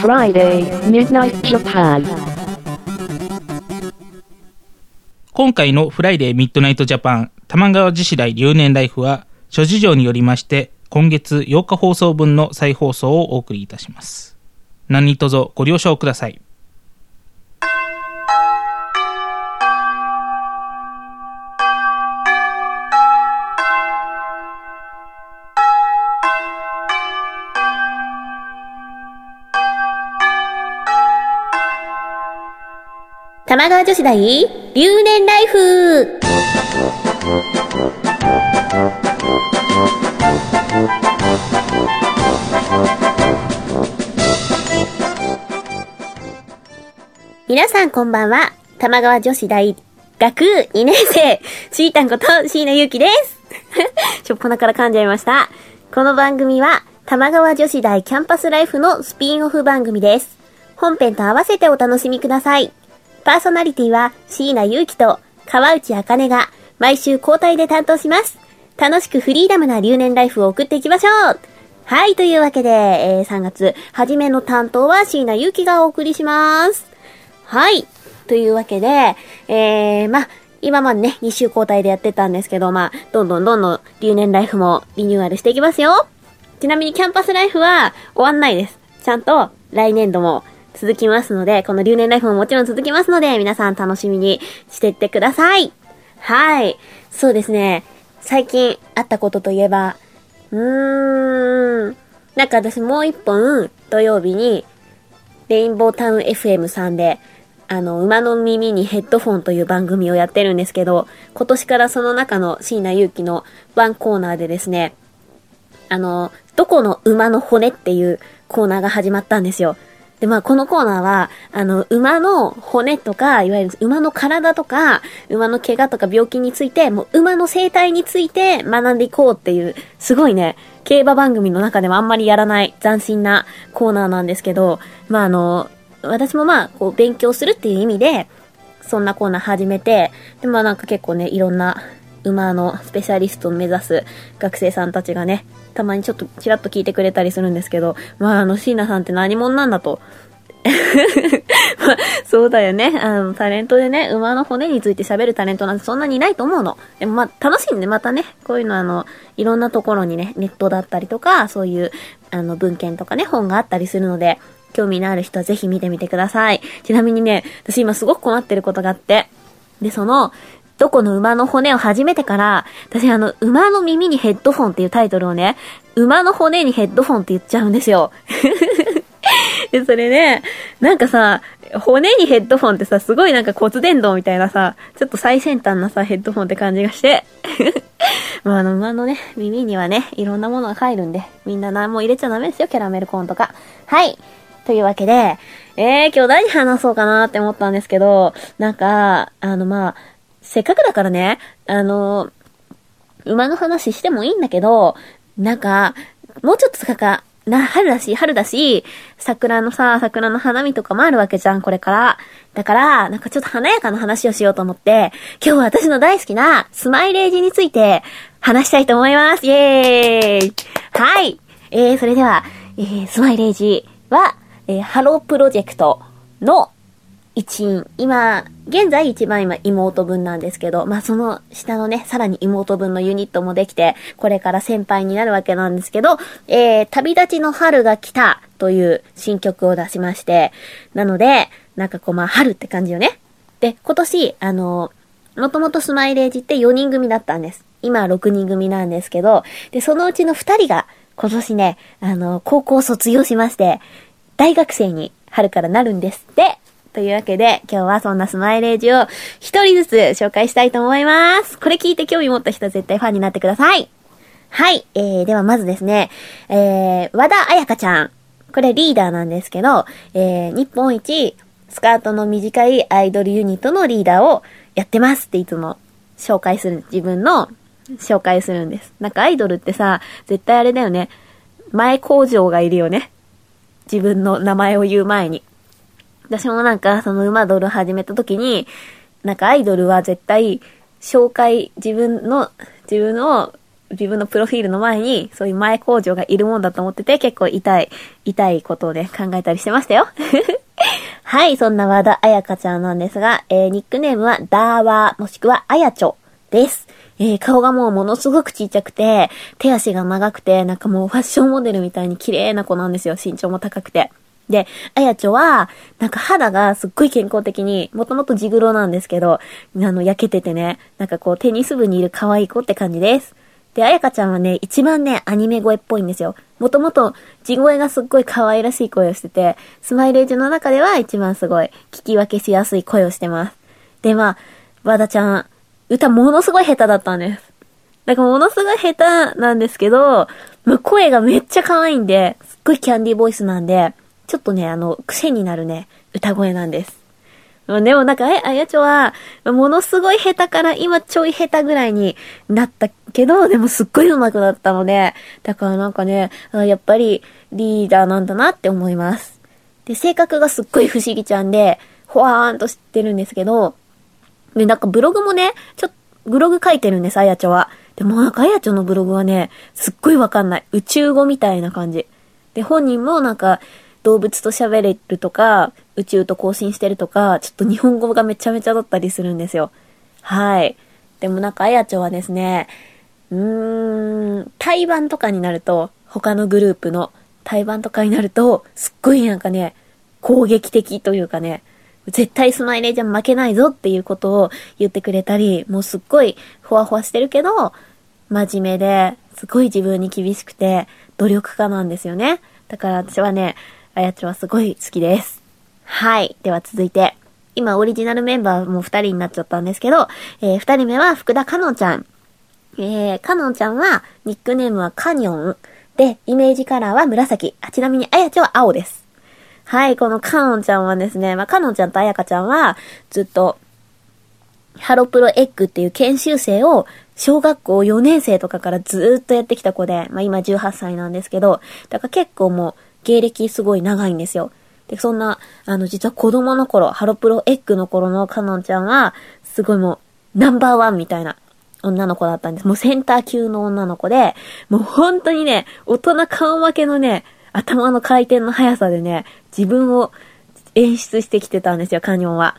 Friday, Midnight Japan. 今回のフライデーミッドナイトジャパン多摩川女子大留年ライフは諸事情によりまして今月8日放送分の再放送をお送りいたします。何卒ご了承ください。玉川女子大留年ライフ皆さんこんばんは。玉川女子大学2年生、しーたんこと椎名ゆうきです。しょっぱなから噛んじゃいました。この番組は、玉川女子大キャンパスライフのスピンオフ番組です。本編と合わせてお楽しみください。パーソナリティは椎名祐希と川内茜が毎週交代で担当します。楽しくフリーダムな留年ライフを送っていきましょうはい、というわけで、えー3月、初めの担当は椎名祐希がお送りします。はい。というわけで、えー、ま、今までね、2週交代でやってたんですけど、まあ、どんどんどんどん留年ライフもリニューアルしていきますよ。ちなみにキャンパスライフは終わんないです。ちゃんと来年度も続きますので、この留年ライフももちろん続きますので、皆さん楽しみにしてってください。はい。そうですね。最近あったことといえば、うーん。なんか私もう一本土曜日にレインボータウン FM さんで、あの、馬の耳にヘッドフォンという番組をやってるんですけど、今年からその中の椎名祐希のワンコーナーでですね、あの、どこの馬の骨っていうコーナーが始まったんですよ。で、まあ、このコーナーは、あの、馬の骨とか、いわゆる馬の体とか、馬の怪我とか病気について、もう馬の生態について学んでいこうっていう、すごいね、競馬番組の中でもあんまりやらない斬新なコーナーなんですけど、まあ、あの、私もまあ、こう、勉強するっていう意味で、そんなコーナー始めて、で、まあなんか結構ね、いろんな馬のスペシャリストを目指す学生さんたちがね、たまにちょっとちらっと聞いてくれたりするんですけど、まああの、椎名さんって何者なんだと。まあ、そうだよね。あの、タレントでね、馬の骨について喋るタレントなんてそんなにいないと思うの。でもまあ、楽しいんで、またね、こういうのあの、いろんなところにね、ネットだったりとか、そういう、あの、文献とかね、本があったりするので、興味のある人はぜひ見てみてください。ちなみにね、私今すごく困ってることがあって、で、その、どこの馬の骨を始めてから、私あの、馬の耳にヘッドフォンっていうタイトルをね、馬の骨にヘッドフォンって言っちゃうんですよ。で、それね、なんかさ、骨にヘッドフォンってさ、すごいなんか骨伝導みたいなさ、ちょっと最先端なさ、ヘッドフォンって感じがして。まあ、あの、馬のね、耳にはね、いろんなものが入るんで、みんな何も入れちゃダメですよ、キャラメルコーンとか。はい。というわけで、えー、今日何話そうかなって思ったんですけど、なんか、あの、まあ、せっかくだからね、あの、馬の話してもいいんだけど、なんか、もうちょっとさか、な、春だし、春だし、桜のさ、桜の花見とかもあるわけじゃん、これから。だから、なんかちょっと華やかな話をしようと思って、今日は私の大好きなスマイレージについて話したいと思います。イェーイはい。えー、それでは、えー、スマイレージは、えー、ハロープロジェクトの一員。今、現在一番今妹分なんですけど、まあその下のね、さらに妹分のユニットもできて、これから先輩になるわけなんですけど、えー、旅立ちの春が来たという新曲を出しまして、なので、なんかこうま春って感じよね。で、今年、あの、もともとスマイレージって4人組だったんです。今6人組なんですけど、で、そのうちの2人が今年ね、あの、高校卒業しまして、大学生に春からなるんですって。というわけで、今日はそんなスマイレージを一人ずつ紹介したいと思います。これ聞いて興味持った人は絶対ファンになってください。はい。えー、ではまずですね、えー、和田彩香ちゃん。これリーダーなんですけど、えー、日本一スカートの短いアイドルユニットのリーダーをやってますっていつも紹介する、自分の紹介するんです。なんかアイドルってさ、絶対あれだよね。前工場がいるよね。自分の名前を言う前に。私もなんか、その馬ドル始めた時に、なんかアイドルは絶対、紹介、自分の、自分の自分のプロフィールの前に、そういう前工場がいるもんだと思ってて、結構痛い、痛いことをね、考えたりしてましたよ。はい、そんな和田彩香ちゃんなんですが、えー、ニックネームはダーワー、もしくはあやちょです。えー、顔がもうものすごくちっちゃくて、手足が長くて、なんかもうファッションモデルみたいに綺麗な子なんですよ。身長も高くて。で、あやちょは、なんか肌がすっごい健康的に、もともとジグロなんですけど、あの、焼けててね、なんかこうテニス部にいる可愛い子って感じです。で、あやかちゃんはね、一番ね、アニメ声っぽいんですよ。もともと、地声がすっごい可愛らしい声をしてて、スマイレージの中では一番すごい、聞き分けしやすい声をしてます。で、まあ、和田ちゃん、歌ものすごい下手だったんです。だからものすごい下手なんですけど、まあ、声がめっちゃ可愛いんで、すっごいキャンディーボイスなんで、ちょっとね、あの、癖になるね、歌声なんです。でもなんか、え、あやちょは、ものすごい下手から今ちょい下手ぐらいになったけど、でもすっごい上手くなったので、だからなんかね、やっぱりリーダーなんだなって思います。で、性格がすっごい不思議ちゃんで、ほわーんとしてるんですけど、で、なんかブログもね、ちょっと、ブログ書いてるんです、あやちょは。でもなんかあやちょのブログはね、すっごいわかんない。宇宙語みたいな感じ。で、本人もなんか、動物と喋れるとか、宇宙と交信してるとか、ちょっと日本語がめちゃめちゃだったりするんですよ。はい。でもなんかあやちょはですね、うーん、対バンとかになると、他のグループの対バンとかになると、すっごいなんかね、攻撃的というかね、絶対スマイレーじゃ負けないぞっていうことを言ってくれたり、もうすっごいふわふわしてるけど、真面目で、すごい自分に厳しくて、努力家なんですよね。だから私はね、あやちょはすごい好きです。はい。では続いて、今オリジナルメンバーも二人になっちゃったんですけど、えー、二人目は福田かのんちゃん。えー、かのんちゃんは、ニックネームはカニョン。で、イメージカラーは紫。あ、ちなみにあやちょは青です。はい、このかのんちゃんはですね、まあ、かのんちゃんとあやかちゃんは、ずっと、ハロプロエッグっていう研修生を、小学校4年生とかからずーっとやってきた子で、まあ、今18歳なんですけど、だから結構もう、芸歴すごい長いんですよ。で、そんな、あの、実は子供の頃、ハロプロエッグの頃のカノンちゃんは、すごいもう、ナンバーワンみたいな女の子だったんです。もうセンター級の女の子で、もう本当にね、大人顔負けのね、頭の回転の速さでね、自分を演出してきてたんですよ、カニョンは。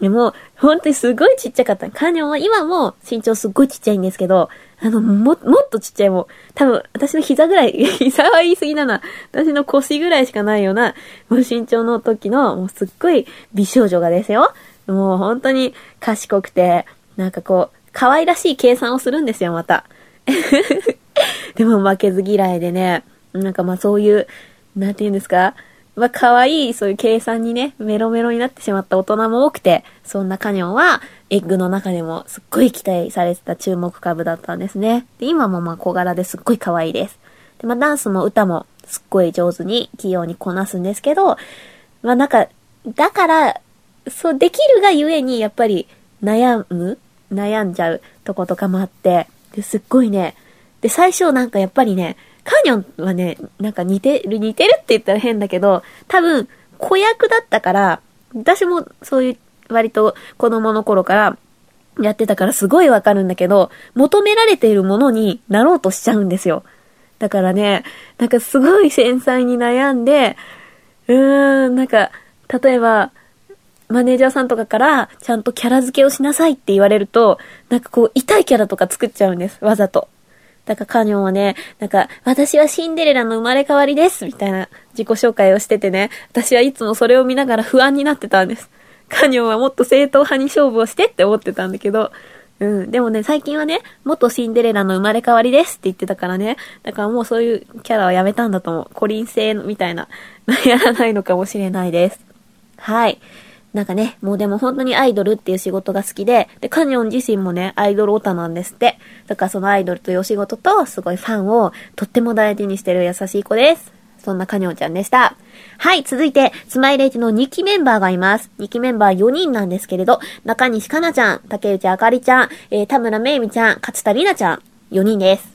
でも、本当にすごいちっちゃかった。カニョンは今も身長すっごいちっちゃいんですけど、あの、も、もっとちっちゃいもん。多分、私の膝ぐらい、膝は言い過ぎだな。私の腰ぐらいしかないような、もう身長の時の、もうすっごい美少女がですよ。もう本当に賢くて、なんかこう、可愛らしい計算をするんですよ、また。でも負けず嫌いでね、なんかまあそういう、なんて言うんですか？まあ可愛いそういう計算にね、メロメロになってしまった大人も多くて、そんなカニョンは、エッグの中でもすっごい期待されてた注目株だったんですね。で、今もまあ小柄ですっごい可愛いです。で、まあダンスも歌もすっごい上手に器用にこなすんですけど、まあなんか、だから、そうできるがゆえにやっぱり悩む悩んじゃうとことかもあって、ですっごいね、で、最初なんかやっぱりね、カニョンはね、なんか似てる、似てるって言ったら変だけど、多分、子役だったから、私もそういう割と子供の頃からやってたからすごいわかるんだけど、求められているものになろうとしちゃうんですよ。だからね、なんかすごい繊細に悩んで、うーん、なんか、例えば、マネージャーさんとかから、ちゃんとキャラ付けをしなさいって言われると、なんかこう、痛いキャラとか作っちゃうんです。わざと。だからカニョンはね、なんか、私はシンデレラの生まれ変わりですみたいな自己紹介をしててね、私はいつもそれを見ながら不安になってたんです。カニョンはもっと正統派に勝負をしてって思ってたんだけど、うん。でもね、最近はね、元シンデレラの生まれ変わりですって言ってたからね。だからもうそういうキャラはやめたんだと思う。コリン星みたいな、やらないのかもしれないです。はい。なんかね、もうでも本当にアイドルっていう仕事が好きで、で、カニョン自身もね、アイドルオタなんですって。だからそのアイドルというお仕事と、すごいファンをとっても大事にしてる優しい子です。そんなカニョンちゃんでした。はい、続いて、スマイレージの2期メンバーがいます。2期メンバー4人なんですけれど、中西かなちゃん、竹内あかりちゃん、えー、田村めいみちゃん、勝田りなちゃん、4人です。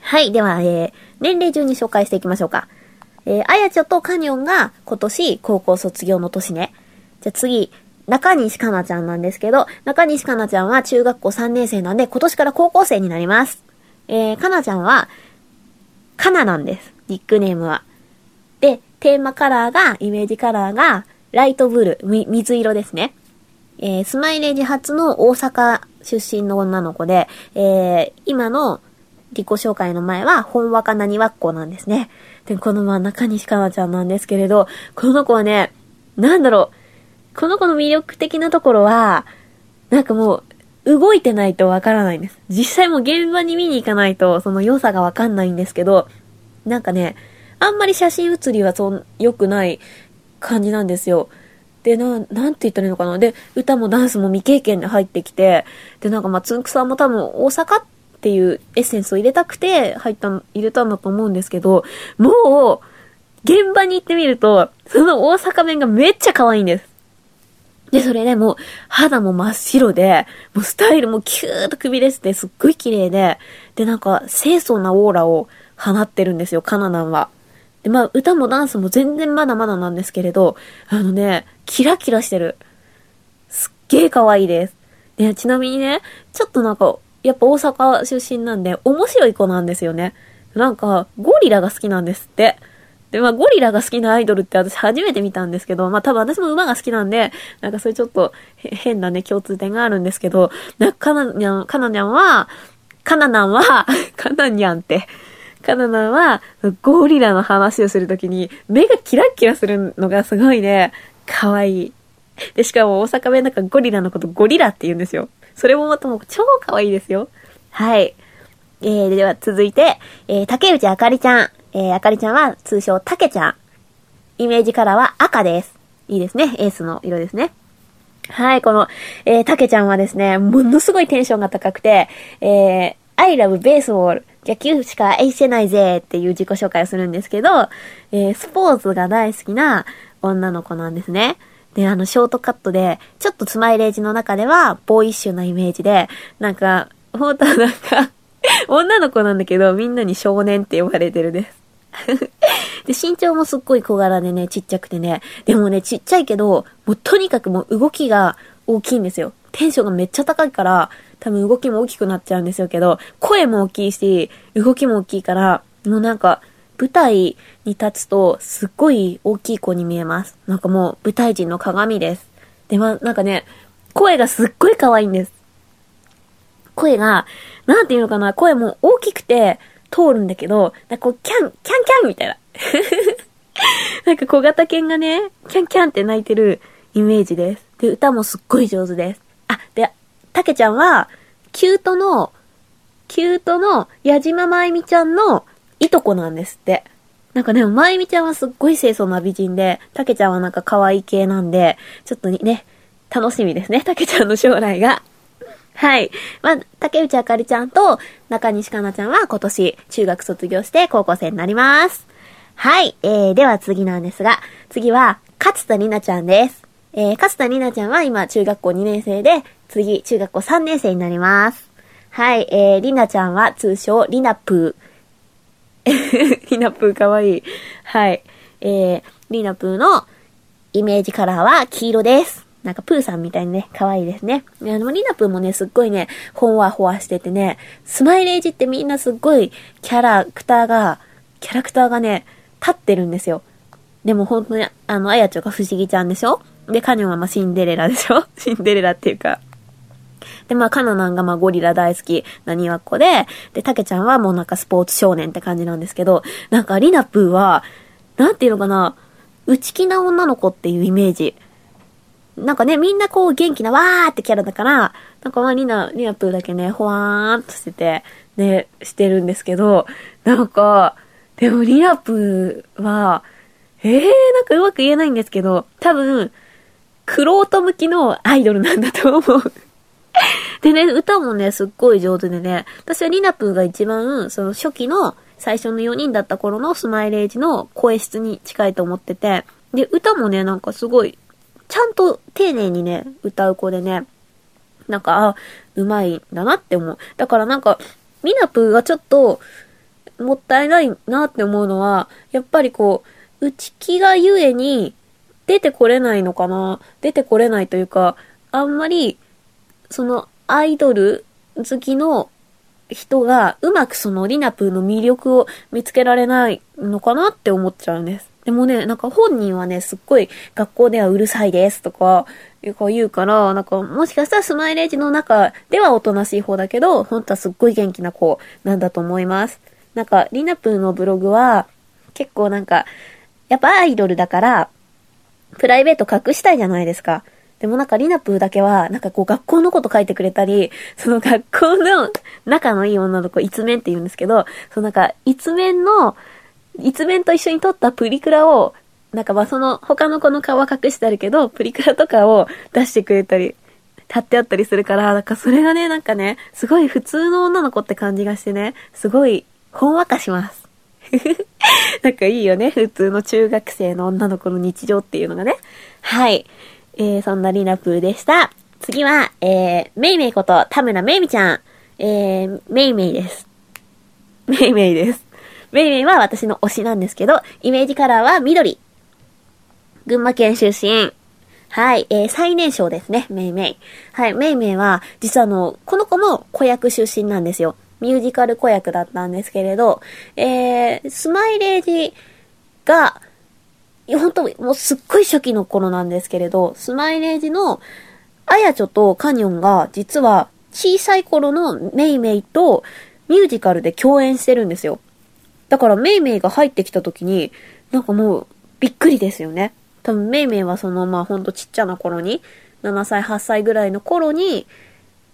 はい、では、えー、年齢順に紹介していきましょうか。えー、あやちょとカニョンが今年高校卒業の年ね。じゃあ次、中西かなちゃんなんですけど、中西かなちゃんは中学校3年生なんで、今年から高校生になります。えー、かなちゃんは、かななんです。ニックネームは。で、テーマカラーが、イメージカラーが、ライトブルー、み水色ですね。えー、スマイレージ初の大阪出身の女の子で、えー、今の自己紹介の前は、本若なにわっこなんですね。で、この真ん中西かなちゃんなんですけれど、この子はね、なんだろう、この子の魅力的なところは、なんかもう、動いてないとわからないんです。実際も現場に見に行かないと、その良さがわかんないんですけど、なんかね、あんまり写真写りはそん、良くない感じなんですよ。で、な、なんて言ったらいいのかな。で、歌もダンスも未経験で入ってきて、で、なんかまあ、つんくさんも多分大阪っていうエッセンスを入れたくて入った、入れたんだと思うんですけど、もう、現場に行ってみると、その大阪弁がめっちゃ可愛いんです。で、それでもう、肌も真っ白で、もうスタイルもキューッとくびれてて、すっごい綺麗で、で、なんか、清楚なオーラを放ってるんですよ、カナダンは。で、まあ、歌もダンスも全然まだまだなんですけれど、あのね、キラキラしてる。すっげー可愛いです。で、ちなみにね、ちょっとなんか、やっぱ大阪出身なんで、面白い子なんですよね。なんか、ゴリラが好きなんですって。で、まあ、ゴリラが好きなアイドルって私初めて見たんですけど、まあ、多分私も馬が好きなんで、なんかそれちょっと変なね、共通点があるんですけど、な、かなにゃん、かなにゃんは、かななんは、かなにゃんって、カナナは、ゴリラの話をするときに、目がキラッキラするのがすごいね、可愛い。で、しかも大阪弁なんかゴリラのことゴリラって言うんですよ。それもまたもう超可愛いですよ。はい。えー、では続いて、えー、竹内あかりちゃん。えー、あかりちゃんは通称たけちゃん。イメージカラーは赤です。いいですね。エースの色ですね。はい、この、えー、たけちゃんはですね、ものすごいテンションが高くて、えー、I love baseball 野球しか愛してないぜっていう自己紹介をするんですけど、えー、スポーツが大好きな女の子なんですね。で、あの、ショートカットで、ちょっとスマイレージの中では、ボーイッシュなイメージで、なんか、ほんとなんか 女の子なんだけど、みんなに少年って呼ばれてるです で、身長もすっごい小柄でね、ちっちゃくてね、でもね、ちっちゃいけど、もうとにかくもう動きが大きいんですよ。テンションがめっちゃ高いから、多分動きも大きくなっちゃうんですよけど、声も大きいし、動きも大きいから、もうなんか、舞台に立つと、すっごい大きい子に見えます。なんかもう、舞台人の鏡です。で、ま、なんかね、声がすっごい可愛いんです。声が、なんていうのかな、声も大きくて通るんだけど、なんかこう、キャン、キャンキャンみたいな。なんか小型犬がね、キャンキャンって鳴いてるイメージです。で、歌もすっごい上手です。あ、で、たけちゃんは、キュートの、キュートの矢島まゆみちゃんのいとこなんですって。なんかね、まゆみちゃんはすっごい清楚な美人で、たけちゃんはなんか可愛い系なんで、ちょっとね、楽しみですね、たけちゃんの将来が。はい。まあ、竹内あかりちゃんと中西かなちゃんは今年中学卒業して高校生になります。はい。えー、では次なんですが、次は、勝田里奈ちゃんです。えー、勝田里奈ちゃんは今中学校2年生で、次、中学校3年生になります。はい、えー、りなちゃんは通称、りなぷー。りなぷーかわいい。はい。えー、りなぷーのイメージカラーは黄色です。なんかプーさんみたいにね、可愛いですね。あの、リナプーもね、すっごいね、ほんわほわしててね、スマイレージってみんなすっごいキャラクターが、キャラクターがね、立ってるんですよ。でも本当に、あの、あやちょが不思議ちゃんでしょ？で、カニョンはまあシンデレラでしょ？シンデレラっていうか、で、まあ、カナナンがまあゴリラ大好きなにわっこで、で、タケちゃんはもうなんかスポーツ少年って感じなんですけど、なんかリナプーは、なんていうのかな、内気な女の子っていうイメージ。なんかね、みんなこう元気なわーってキャラだから、なんかまあリナ、リナプーだけね、ほわーんとしてて、ね、してるんですけど、なんか、でもリナプーは、えー、なんかうまく言えないんですけど、多分、クロート向きのアイドルなんだと思う。でね、歌もね、すっごい上手でね、私はリナプーが一番、その初期の最初の4人だった頃のスマイレージの声質に近いと思ってて、で、歌もね、なんかすごい、ちゃんと丁寧にね、歌う子でね、なんか、あ、うまいんだなって思う。だからなんか、ミナプーがちょっと、もったいないなって思うのは、やっぱりこう、内気がゆえに、出てこれないのかな出てこれないというか、あんまり、そのアイドル好きの人がうまくそのリナプーの魅力を見つけられないのかなって思っちゃうんです。でもね、なんか本人はね、すっごい学校ではうるさいですとか、言うから、なんかもしかしたらスマイレージの中ではおとなしい方だけど、本当はすっごい元気な子なんだと思います。なんか、リナプーのブログは、結構なんか、やっぱアイドルだから、プライベート隠したいじゃないですか。でもなんかリナプーだけは、なんかこう学校のこと書いてくれたり、その学校の仲のいい女の子、一面って言うんですけど、そのなんか一面の、一面と一緒に撮ったプリクラを、なんかまあその他の子の顔は隠してあるけど、プリクラとかを出してくれたり、貼ってあったりするから、なんかそれがね、なんかね、すごい普通の女の子って感じがしてね、すごい、ほんわかします。なんかいいよね。普通の中学生の女の子の日常っていうのがね。はい。えー、そんなリナプーでした。次は、えー、メイメイこと田村めいみちゃん。えー、メイメイです。メイメイです。メイメイは私の推しなんですけど、イメージカラーは緑。群馬県出身。はい、えー、最年少ですね、メイメイ。はい、メイメイは、実はあの、この子も子役出身なんですよ。ミュージカル子役だったんですけれど、えー、スマイレージが、いや本当もうすっごい初期の頃なんですけれど、スマイレージの、あやちょとカニョンが、実は、小さい頃のメイメイとミュージカルで共演してるんですよ。だからメイメイが入ってきた時に、なんかもう、びっくりですよね。多分メイメイはその、まあほんとちっちゃな頃に、7歳、8歳ぐらいの頃に、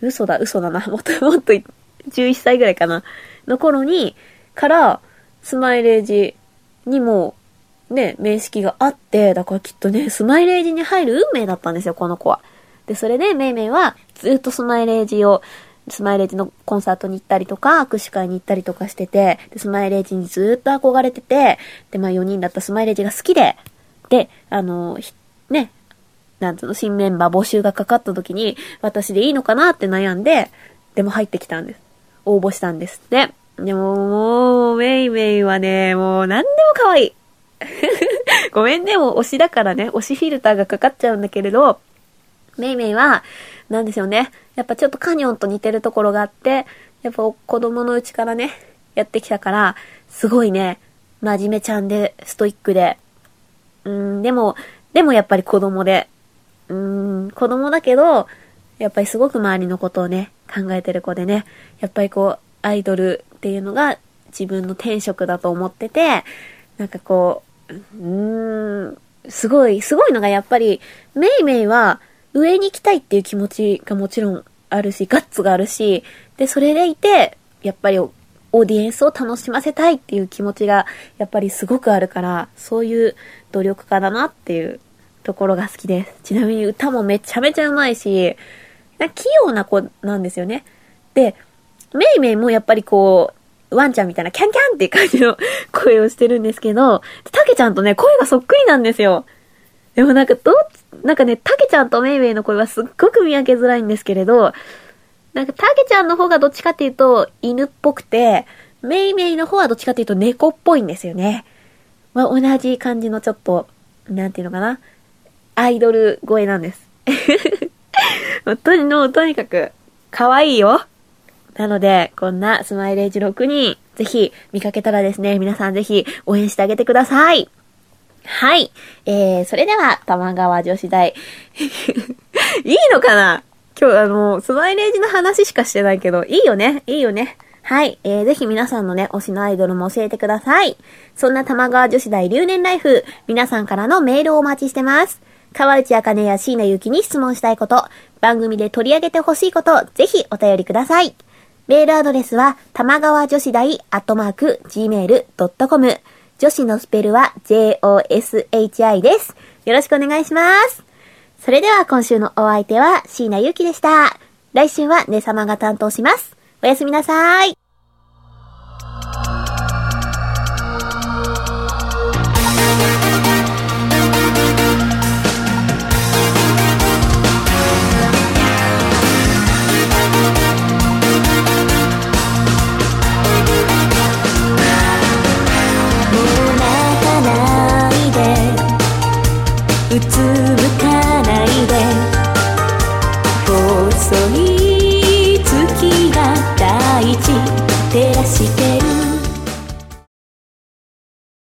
嘘だ、嘘だな、もっともっと11歳ぐらいかな、の頃に、から、スマイレージにも、ね、面識があって、だからきっとね、スマイレージに入る運命だったんですよ、この子は。で、それで、メイメイは、ずっとスマイレージを、スマイレージのコンサートに行ったりとか、握手会に行ったりとかしてて、で、スマイレージにずっと憧れてて、で、まあ4人だったスマイレージが好きで、で、あの、ね、なんつうの、新メンバー募集がかかった時に、私でいいのかなって悩んで、でも入ってきたんです。応募したんですって。でも、もう、メイメイはね、もう何でも可愛い。ごめんね、もう推しだからね、推しフィルターがかかっちゃうんだけれど、メイメイは、なんですよね。やっぱちょっとカニョンと似てるところがあって、やっぱ子供のうちからね、やってきたから、すごいね、真面目ちゃんで、ストイックで、うん、でも、でもやっぱり子供で、うーん、子供だけど、やっぱりすごく周りのことをね、考えてる子でね、やっぱりこう、アイドルっていうのが自分の天職だと思ってて、なんかこう、うーん、すごい、すごいのがやっぱり、メイメイは上に行きたいっていう気持ちがもちろんあるし、ガッツがあるし、で、それでいて、やっぱりオーディエンスを楽しませたいっていう気持ちがやっぱりすごくあるから、そういう努力家だなっていうところが好きです。ちなみに歌もめちゃめちゃうまいし、な器用な子なんですよね。で、メイメイもやっぱりこう、ワンちゃんみたいなキャンキャンっていう感じの声をしてるんですけど、タケちゃんとね、声がそっくりなんですよ。でもなんかどっなんかね、タケちゃんとメイメイの声はすっごく見分けづらいんですけれど、なんかタケちゃんの方がどっちかっていうと犬っぽくて、メイメイの方はどっちかっていうと猫っぽいんですよね。まあ、同じ感じのちょっと、なんていうのかな。アイドル声なんです。とにの、とにかく、可愛いよ。なので、こんなスマイレージ6人、ぜひ見かけたらですね、皆さんぜひ応援してあげてください。はい。えー、それでは、玉川女子大。いいのかな？今日あの、スマイレージの話しかしてないけど、いいよね？いいよね？はい。えー、ぜひ皆さんのね、推しのアイドルも教えてください。そんな玉川女子大留年ライフ、皆さんからのメールをお待ちしてます。川内あかねや椎名ゆきに質問したいこと、番組で取り上げてほしいこと、ぜひお便りください。メールアドレスは、玉川女子大アットマーク gmail.com。女子のスペルは joshi です。よろしくお願いします。それでは今週のお相手は椎名ゆきでした。来週は姉様が担当します。おやすみなさい。